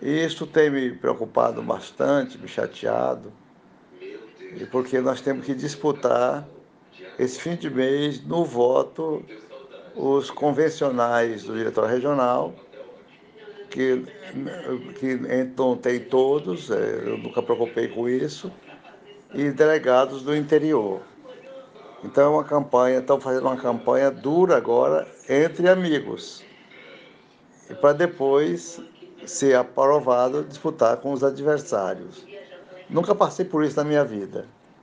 E isso tem me preocupado bastante, me chateado, porque nós temos que disputar esse fim de mês no voto os convencionais do diretor regional, que, que então tem todos, é, eu nunca preocupei com isso, e delegados do interior. Então é uma campanha, estão fazendo uma campanha dura agora entre amigos. E para depois ser aprovado disputar com os adversários. Nunca passei por isso na minha vida.